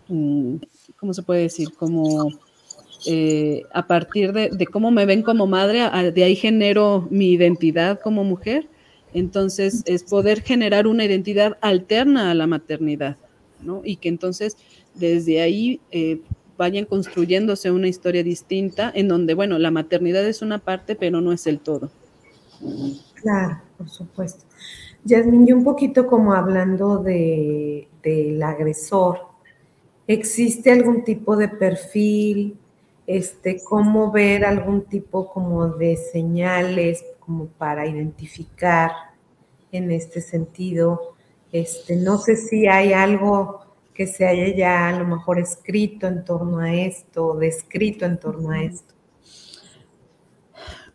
mm, ¿cómo se puede decir? Como eh, a partir de, cómo me ven como madre, de ahí genero mi identidad como mujer. Entonces, es poder generar una identidad alterna a la maternidad, ¿no? Y que entonces desde ahí eh, vayan construyéndose una historia distinta en donde, bueno, la maternidad es una parte, pero no es el todo. Claro, por supuesto. Yasmin, yo un poquito como hablando de, del agresor, ¿existe algún tipo de perfil? Este, cómo ver algún tipo como de señales como para identificar en este sentido. Este, no sé si hay algo que se haya ya a lo mejor escrito en torno a esto, descrito en torno a esto?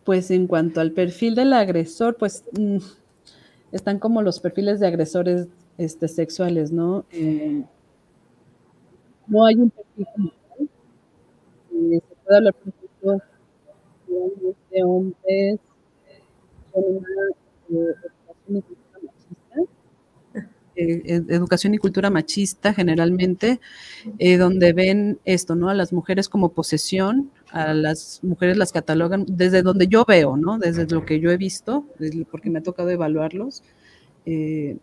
Pues en cuanto al perfil del agresor, pues mm, están como los perfiles de agresores este, sexuales, ¿no? Eh, no hay un perfil como tal. Eh, se puede hablar, por ejemplo, de hombres con una eh, educación y cultura machista generalmente, eh, donde ven esto, ¿no? A las mujeres como posesión, a las mujeres las catalogan desde donde yo veo, ¿no? Desde lo que yo he visto, porque me ha tocado evaluarlos. Eh,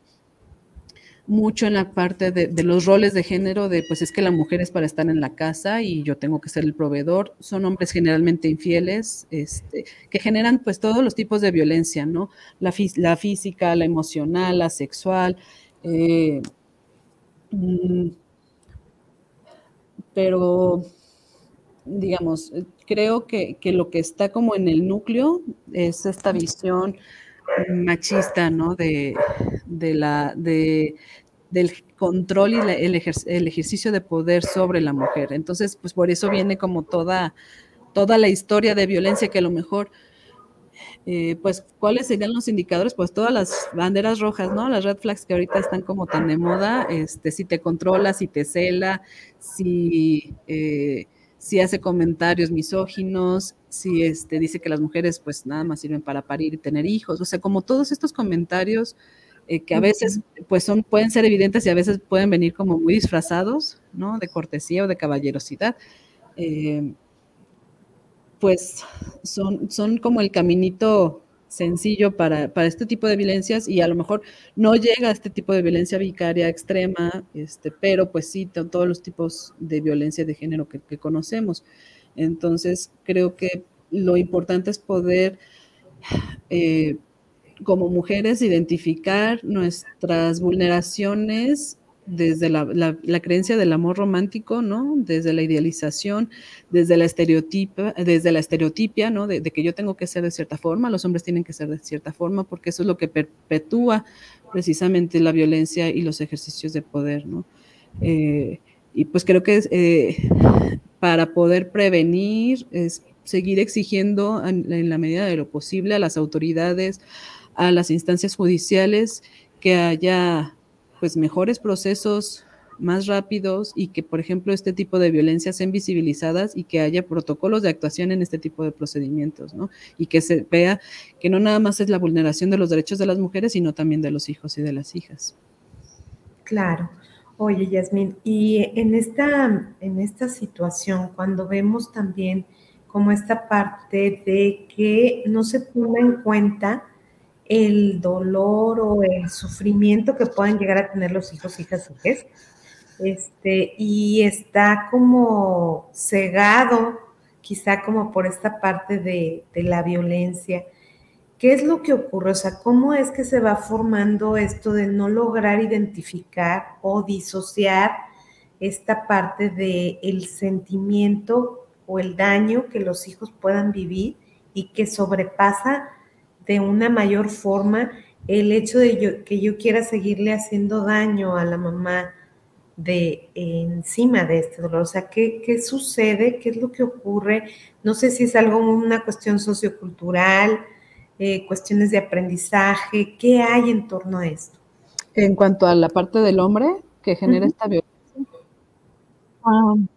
mucho en la parte de, los roles de género, de pues es que la mujer es para estar en la casa y yo tengo que ser el proveedor. Son hombres generalmente infieles, este, que generan pues todos los tipos de violencia, ¿no? La, la física, la emocional, la sexual, eh, mm, pero, digamos, creo que, lo que está como en el núcleo es esta visión machista, ¿no? De, la, de, del control y el, ejercicio de poder sobre la mujer. Entonces, pues por eso viene como toda, toda la historia de violencia que a lo mejor eh, pues, ¿cuáles serían los indicadores? Pues todas las banderas rojas, ¿no? Las red flags que ahorita están como tan de moda, este, si te controla, si te cela, si, eh, si hace comentarios misóginos, si este, dice que las mujeres pues nada más sirven para parir y tener hijos, o sea, como todos estos comentarios eh, que a veces pues son, pueden ser evidentes y a veces pueden venir como muy disfrazados, ¿no? De cortesía o de caballerosidad. Eh, pues son, son como el caminito sencillo para, este tipo de violencias y a lo mejor no llega a este tipo de violencia vicaria extrema, este, pero pues sí, todos los tipos de violencia de género que, conocemos. Entonces, creo que lo importante es poder, eh, como mujeres, identificar nuestras vulneraciones desde la, creencia del amor romántico, ¿no? Desde la idealización, desde la estereotipa, desde la estereotipia, ¿no? De, que yo tengo que ser de cierta forma, los hombres tienen que ser de cierta forma, porque eso es lo que perpetúa precisamente la violencia y los ejercicios de poder, ¿no? Eh, y pues creo que eh, para poder prevenir es seguir exigiendo en la medida de lo posible a las autoridades, a las instancias judiciales, que haya pues mejores procesos más rápidos y que, por ejemplo, este tipo de violencias sean visibilizadas y que haya protocolos de actuación en este tipo de procedimientos, ¿no? Y que se vea que no nada más es la vulneración de los derechos de las mujeres, sino también de los hijos y de las hijas. Claro. Oye, Yasmín, y en esta, en esta situación, cuando vemos también como esta parte de que no se toma en cuenta el dolor o el sufrimiento que puedan llegar a tener los hijos, hijas, hijas. Este, y está como cegado, quizá como por esta parte de, de la violencia. ¿Qué es lo que ocurre? O sea, ¿cómo es que se va formando esto de no lograr identificar o disociar esta parte del el sentimiento o el daño que los hijos puedan vivir y que sobrepasa de una mayor forma el hecho de que yo quiera seguirle haciendo daño a la mamá de encima de este dolor. O sea, ¿qué, sucede? ¿Qué es lo que ocurre? No sé si es algo, una cuestión sociocultural, eh, cuestiones de aprendizaje. ¿Qué hay en torno a esto? En cuanto a la parte del hombre que genera esta violencia, um,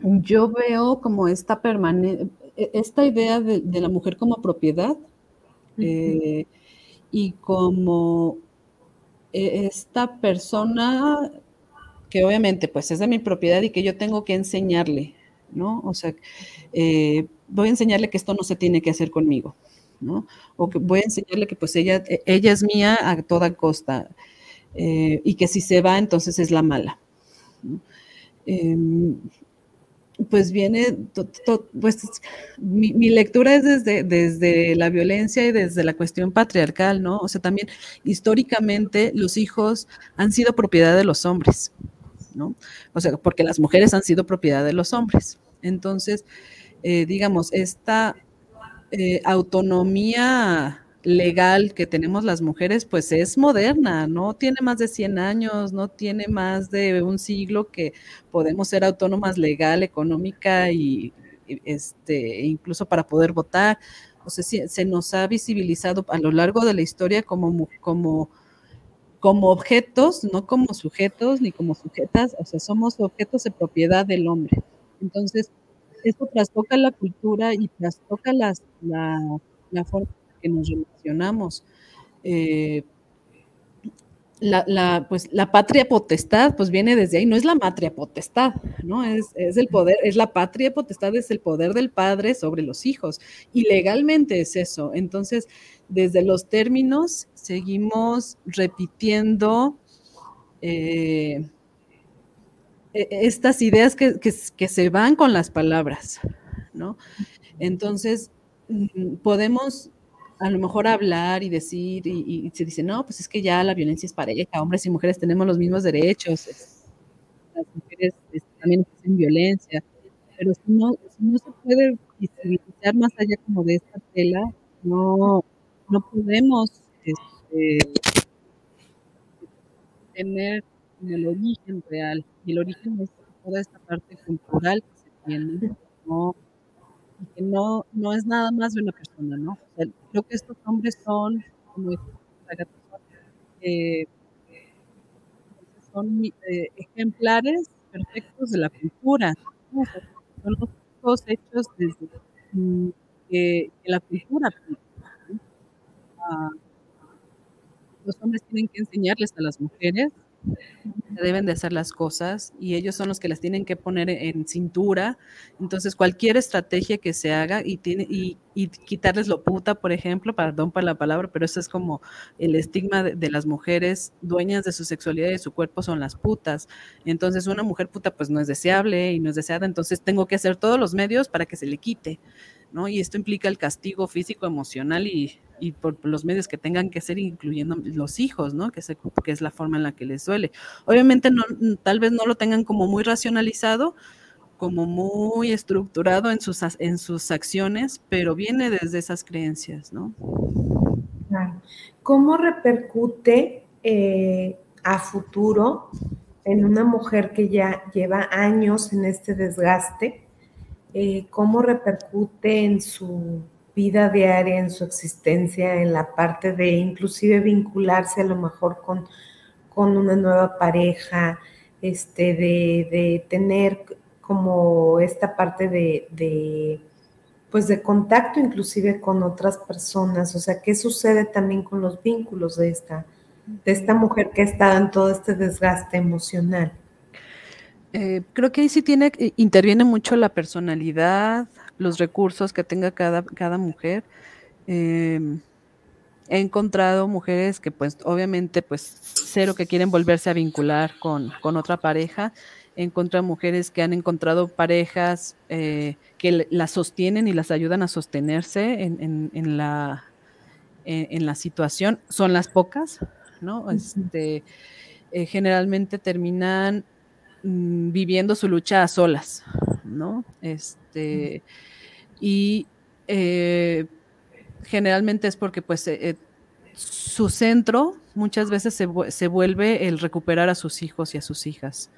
yo veo como esta permanente, esta idea de, la mujer como propiedad eh, y como e, esta persona que obviamente pues es de mi propiedad y que yo tengo que enseñarle, ¿no? O sea, eh, voy a enseñarle que esto no se tiene que hacer conmigo, ¿no? O que voy a enseñarle que pues ella, e, ella es mía a toda costa eh, y que si se va entonces es la mala. Em, pues viene, pues mi, lectura es desde, desde la violencia y desde la cuestión patriarcal, ¿no? O sea, también históricamente los hijos han sido propiedad de los hombres, ¿no? O sea, porque las mujeres han sido propiedad de los hombres. Entonces, eh, digamos, esta eh, autonomía legal que tenemos las mujeres, pues es moderna, no tiene más de 100 años, no tiene más de un siglo que podemos ser autónomas legal, económica y este, incluso para poder votar. O sea, se nos ha visibilizado a lo largo de la historia como, como, como objetos, no como sujetos ni como sujetas, o sea, somos objetos de propiedad del hombre. Entonces, esto trastoca la cultura y trastoca las, la, la forma que nos relacionamos. Eh, la, pues, la patria potestad, pues viene desde ahí, no es la matria potestad, ¿no? Es, el poder, es la patria potestad, es el poder del padre sobre los hijos. Y legalmente es eso. Entonces, desde los términos, seguimos repitiendo eh, e, estas ideas que, que, se van con las palabras, ¿no? Entonces, mm, podemos a lo mejor hablar y decir, y, se dice, no, pues es que ya la violencia es pareja, hombres y mujeres tenemos los mismos derechos, las mujeres este, también hacen violencia, pero si no, no se puede visibilizar más allá como de esta tela, no, no podemos este, tener el origen real, y el origen es toda esta parte cultural que se tiene, ¿no? Y que no, no es nada más de una persona, ¿no? creo que estos hombres son, como eh, son eh, ejemplares perfectos de la cultura, son los hechos desde mm, que, la cultura. Ah, los hombres tienen que enseñarles a las mujeres deben de hacer las cosas y ellos son los que las tienen que poner en, cintura. Entonces, cualquier estrategia que se haga y, tiene, y, quitarles lo puta, por ejemplo, perdón por la palabra, pero eso es como el estigma de, las mujeres dueñas de su sexualidad y de su cuerpo son las putas. Entonces, una mujer puta pues no es deseable y no es deseada, entonces tengo que hacer todos los medios para que se le quite. ¿no? Y esto implica el castigo físico, emocional y, y por los medios que tengan que ser, incluyendo los hijos, ¿no? Que, es la forma en la que les duele. Obviamente tal vez no lo tengan como muy racionalizado, como muy estructurado en sus, en sus acciones, pero viene desde esas creencias, ¿no? ¿Cómo repercute eh, a futuro en una mujer que ya lleva años en este desgaste? Eh, ¿Cómo repercute en su vida diaria, en su existencia, en la parte de inclusive vincularse a lo mejor con, con una nueva pareja, este, de, tener como esta parte de, pues de contacto inclusive con otras personas, o sea, ¿qué sucede también con los vínculos de esta, de esta mujer que ha estado en todo este desgaste emocional? Eh, creo que ahí sí tiene, eh, interviene mucho la personalidad, los recursos que tenga cada, cada mujer. Em, he encontrado mujeres que pues obviamente pues cero que quieren volverse a vincular con, otra pareja. He encontrado mujeres que han encontrado parejas eh, que las sostienen y las ayudan a sostenerse en, la, en, la situación. Son las pocas, ¿no? Este, eh, generalmente terminan mm, viviendo su lucha a solas, ¿no? Este, y eh, generalmente es porque pues eh, su centro muchas veces se, vuelve el recuperar a sus hijos y a sus hijas,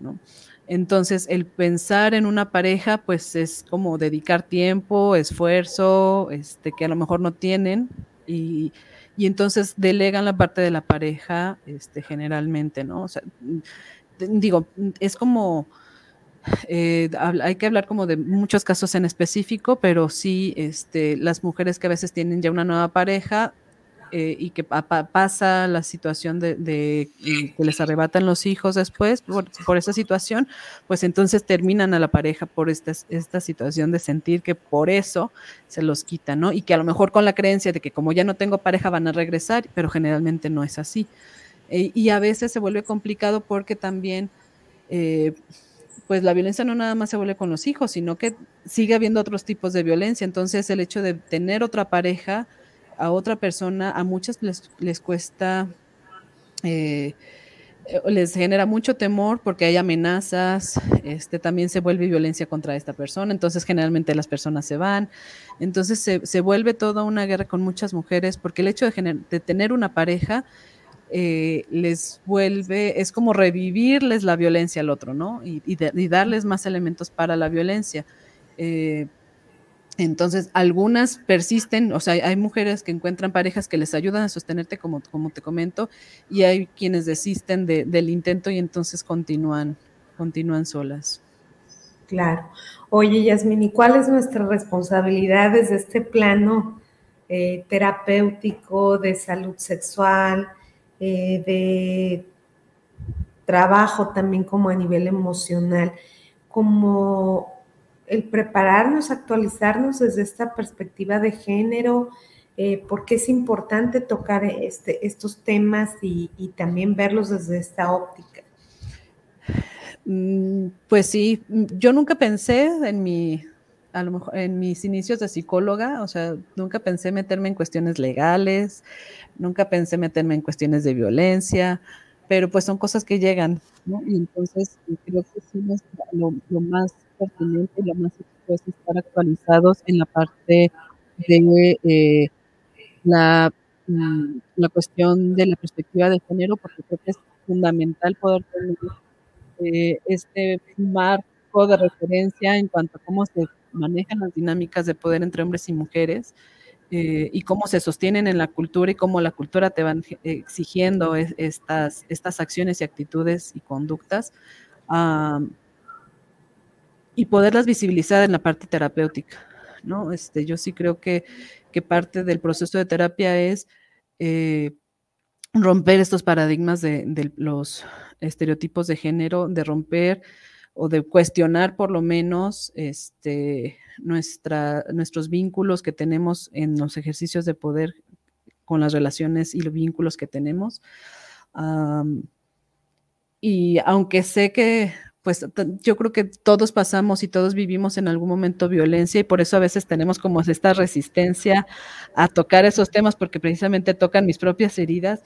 ¿no? Entonces, el pensar en una pareja, pues es como dedicar tiempo, esfuerzo, este, que a lo mejor no tienen, y, y entonces delegan la parte de la pareja, este, generalmente, ¿no? O sea, digo, es como eh, hay que hablar como de muchos casos en específico, pero sí, este, las mujeres que a veces tienen ya una nueva pareja eh, y que pasa la situación de, que les arrebatan los hijos después por, esa situación, pues entonces terminan a la pareja por esta, esta situación de sentir que por eso se los quitan, ¿no? Y que a lo mejor con la creencia de que como ya no tengo pareja van a regresar, pero generalmente no es así. Eh, y a veces se vuelve complicado porque también pues la violencia no nada más se vuelve con los hijos, sino que sigue habiendo otros tipos de violencia. Entonces el hecho de tener otra pareja a otra persona, a muchas les, cuesta, eh, les genera mucho temor porque hay amenazas, este, también se vuelve violencia contra esta persona, entonces generalmente las personas se van, entonces se, vuelve toda una guerra con muchas mujeres porque el hecho de, de tener una pareja eh, les vuelve, es como revivirles la violencia al otro, ¿no? Y, darles más elementos para la violencia. Eh, entonces, algunas persisten, o sea, hay mujeres que encuentran parejas que les ayudan a sostenerte, como, te comento, y hay quienes desisten del intento y entonces continúan, continúan solas. Claro. Oye, Yasmin, ¿y cuál es nuestra responsabilidad desde este plano eh, terapéutico de salud sexual, eh, de trabajo también como a nivel emocional, como el prepararnos, actualizarnos desde esta perspectiva de género, eh, porque es importante tocar este, estos temas y, también verlos desde esta óptica. Mm, pues sí, yo nunca pensé en mi, a lo mejor en mis inicios de psicóloga, o sea, nunca pensé meterme en cuestiones legales, nunca pensé meterme en cuestiones de violencia, pero pues son cosas que llegan, ¿no? Y entonces eh, creo que sí lo, más pertinente lo más es estar actualizados en la parte de eh, la, la cuestión de la perspectiva de género, porque creo que es fundamental poder tener eh, este marco de referencia en cuanto a cómo se manejan las dinámicas de poder entre hombres y mujeres eh, y cómo se sostienen en la cultura y cómo la cultura te va exigiendo estas, estas acciones y actitudes y conductas y poderlas visibilizar en la parte terapéutica, ¿no? Este, yo sí creo que, que parte del proceso de terapia es eh, romper estos paradigmas de, los estereotipos de género, de romper o de cuestionar por lo menos este, nuestra, nuestros vínculos que tenemos en los ejercicios de poder con las relaciones y los vínculos que tenemos. y aunque sé que pues yo creo que todos pasamos y todos vivimos en algún momento violencia y por eso a veces tenemos como esta resistencia a tocar esos temas porque precisamente tocan mis propias heridas.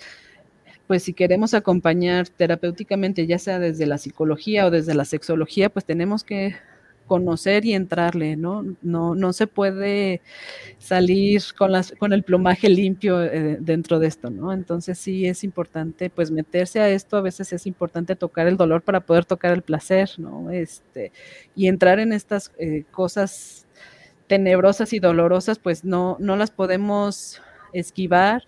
Pues si queremos acompañar terapéuticamente, ya sea desde la psicología o desde la sexología, pues tenemos que conocer y entrarle, ¿no? No, no se puede salir con, las, con el plumaje limpio eh, dentro de esto, ¿no? Entonces sí es importante, pues, meterse a esto, a veces es importante tocar el dolor para poder tocar el placer, ¿no? Este, y entrar en estas eh, cosas tenebrosas y dolorosas, pues no, no las podemos esquivar.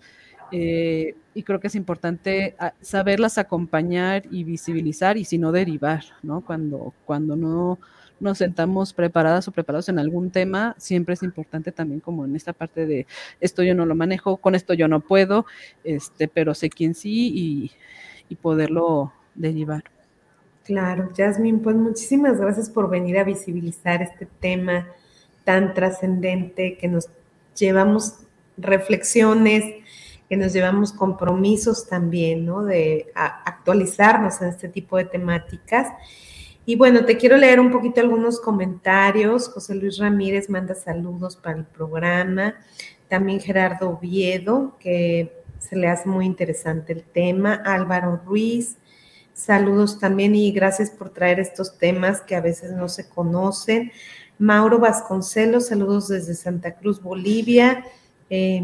Eh, y creo que es importante ah, saberlas acompañar y visibilizar y si no derivar, ¿no? Cuando, cuando no nos sentamos preparadas o preparados en algún tema, siempre es importante también como en esta parte de esto yo no lo manejo, con esto yo no puedo, este, pero sé quién sí y, y poderlo derivar. Claro, Jasmine, pues muchísimas gracias por venir a visibilizar este tema tan trascendente que nos llevamos reflexiones, que nos llevamos compromisos también, ¿no? De actualizarnos en este tipo de temáticas. Y bueno, te quiero leer un poquito algunos comentarios. José Luis Ramírez manda saludos para el programa. También Gerardo Oviedo, que se le hace muy interesante el tema. Álvaro Ruiz, saludos también y gracias por traer estos temas que a veces no se conocen. Mauro Vasconcelos, saludos desde Santa Cruz, Bolivia. Eh,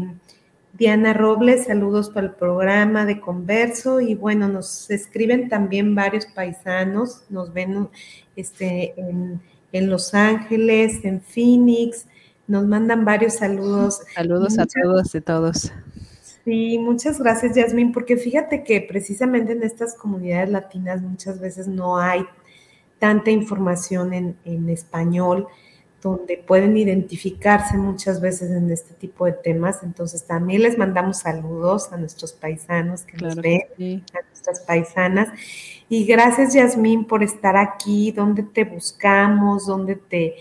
Diana Robles, saludos para el programa de Converso y bueno, nos escriben también varios paisanos, nos ven este, en, Los Ángeles, en Phoenix, nos mandan varios saludos. Saludos a todos y todos. Sí, muchas gracias, Yasmin, porque fíjate que precisamente en estas comunidades latinas muchas veces no hay tanta información en, en español donde pueden identificarse muchas veces en este tipo de temas. Entonces también les mandamos saludos a nuestros paisanos que nos ven, a nuestras paisanas. Y gracias, Yasmín, por estar aquí. ¿Dónde te buscamos? ¿Dónde te,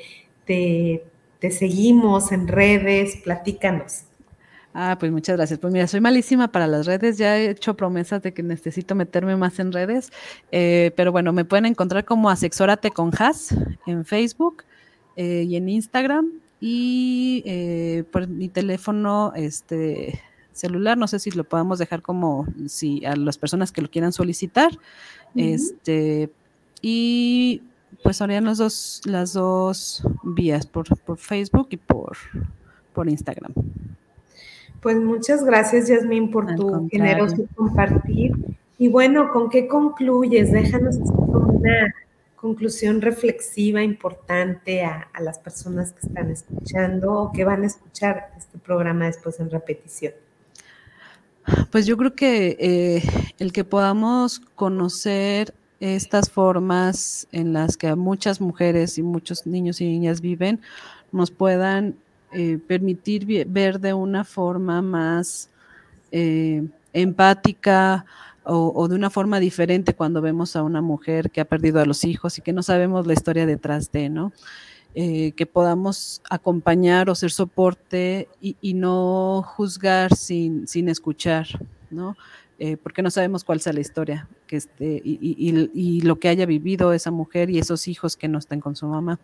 te, te seguimos en redes? Platícanos. Ah, pues muchas gracias. Pues mira, soy malísima para las redes, ya he hecho promesas de que necesito meterme más en redes, eh, pero bueno, me pueden encontrar como Asexórate con Has en Facebook eh, y en Instagram y eh, por mi teléfono este celular, no sé si lo podemos dejar como si a las personas que lo quieran solicitar. Este y pues serían los dos, las dos vías, por, Facebook y por, por Instagram. Pues muchas gracias, Yasmin, por tu generoso compartir. Y bueno, ¿con qué concluyes? Déjanos una conclusión reflexiva importante a, las personas que están escuchando o que van a escuchar este programa después en repetición? Pues yo creo que eh, el que podamos conocer estas formas en las que muchas mujeres y muchos niños y niñas viven nos puedan eh, permitir ver de una forma más eh, empática, o, de una forma diferente cuando vemos a una mujer que ha perdido a los hijos y que no sabemos la historia detrás de, ¿no? Eh, que podamos acompañar o ser soporte y, no juzgar sin, sin escuchar, ¿no? Eh, porque no sabemos cuál sea la historia que esté, y, lo que haya vivido esa mujer y esos hijos que no estén con su mamá.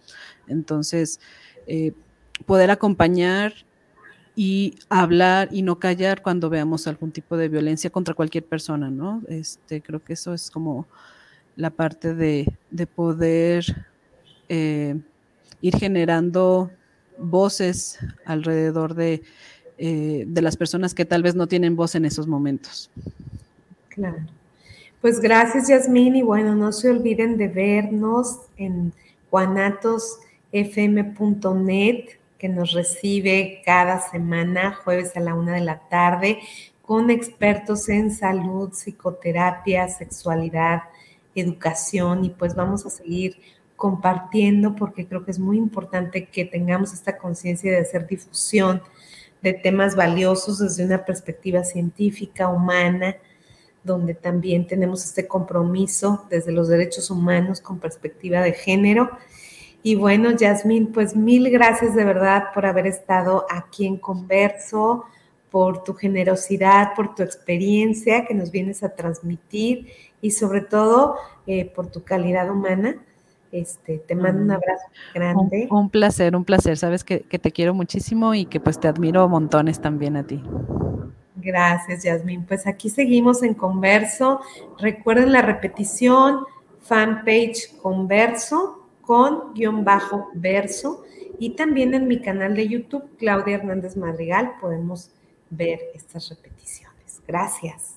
Entonces, eh, poder acompañar y hablar y no callar cuando veamos algún tipo de violencia contra cualquier persona, ¿no? Este, creo que eso es como la parte de, poder eh, ir generando voces alrededor de, eh, de las personas que tal vez no tienen voz en esos momentos. Claro. Pues gracias, Yasmín, y bueno, no se olviden de vernos en guanatosfm.net que nos recibe cada semana, jueves a la una de la tarde, con expertos en salud, psicoterapia, sexualidad, educación y pues vamos a seguir compartiendo porque creo que es muy importante que tengamos esta conciencia de hacer difusión de temas valiosos desde una perspectiva científica, humana, donde también tenemos este compromiso desde los derechos humanos con perspectiva de género. Y bueno, Yasmín, pues mil gracias de verdad por haber estado aquí en Converso, por tu generosidad, por tu experiencia que nos vienes a transmitir y sobre todo eh, por tu calidad humana. Este, te mando un mm. abrazo grande. Un, placer, un placer. Sabes que, que, te quiero muchísimo y que pues te admiro montones también a ti. Gracias, Yasmín. Pues aquí seguimos en Converso. Recuerden la repetición, fanpage Converso con guion bajo verso y también en mi canal de YouTube, Claudia Hernández Madrigal, podemos ver estas repeticiones. Gracias.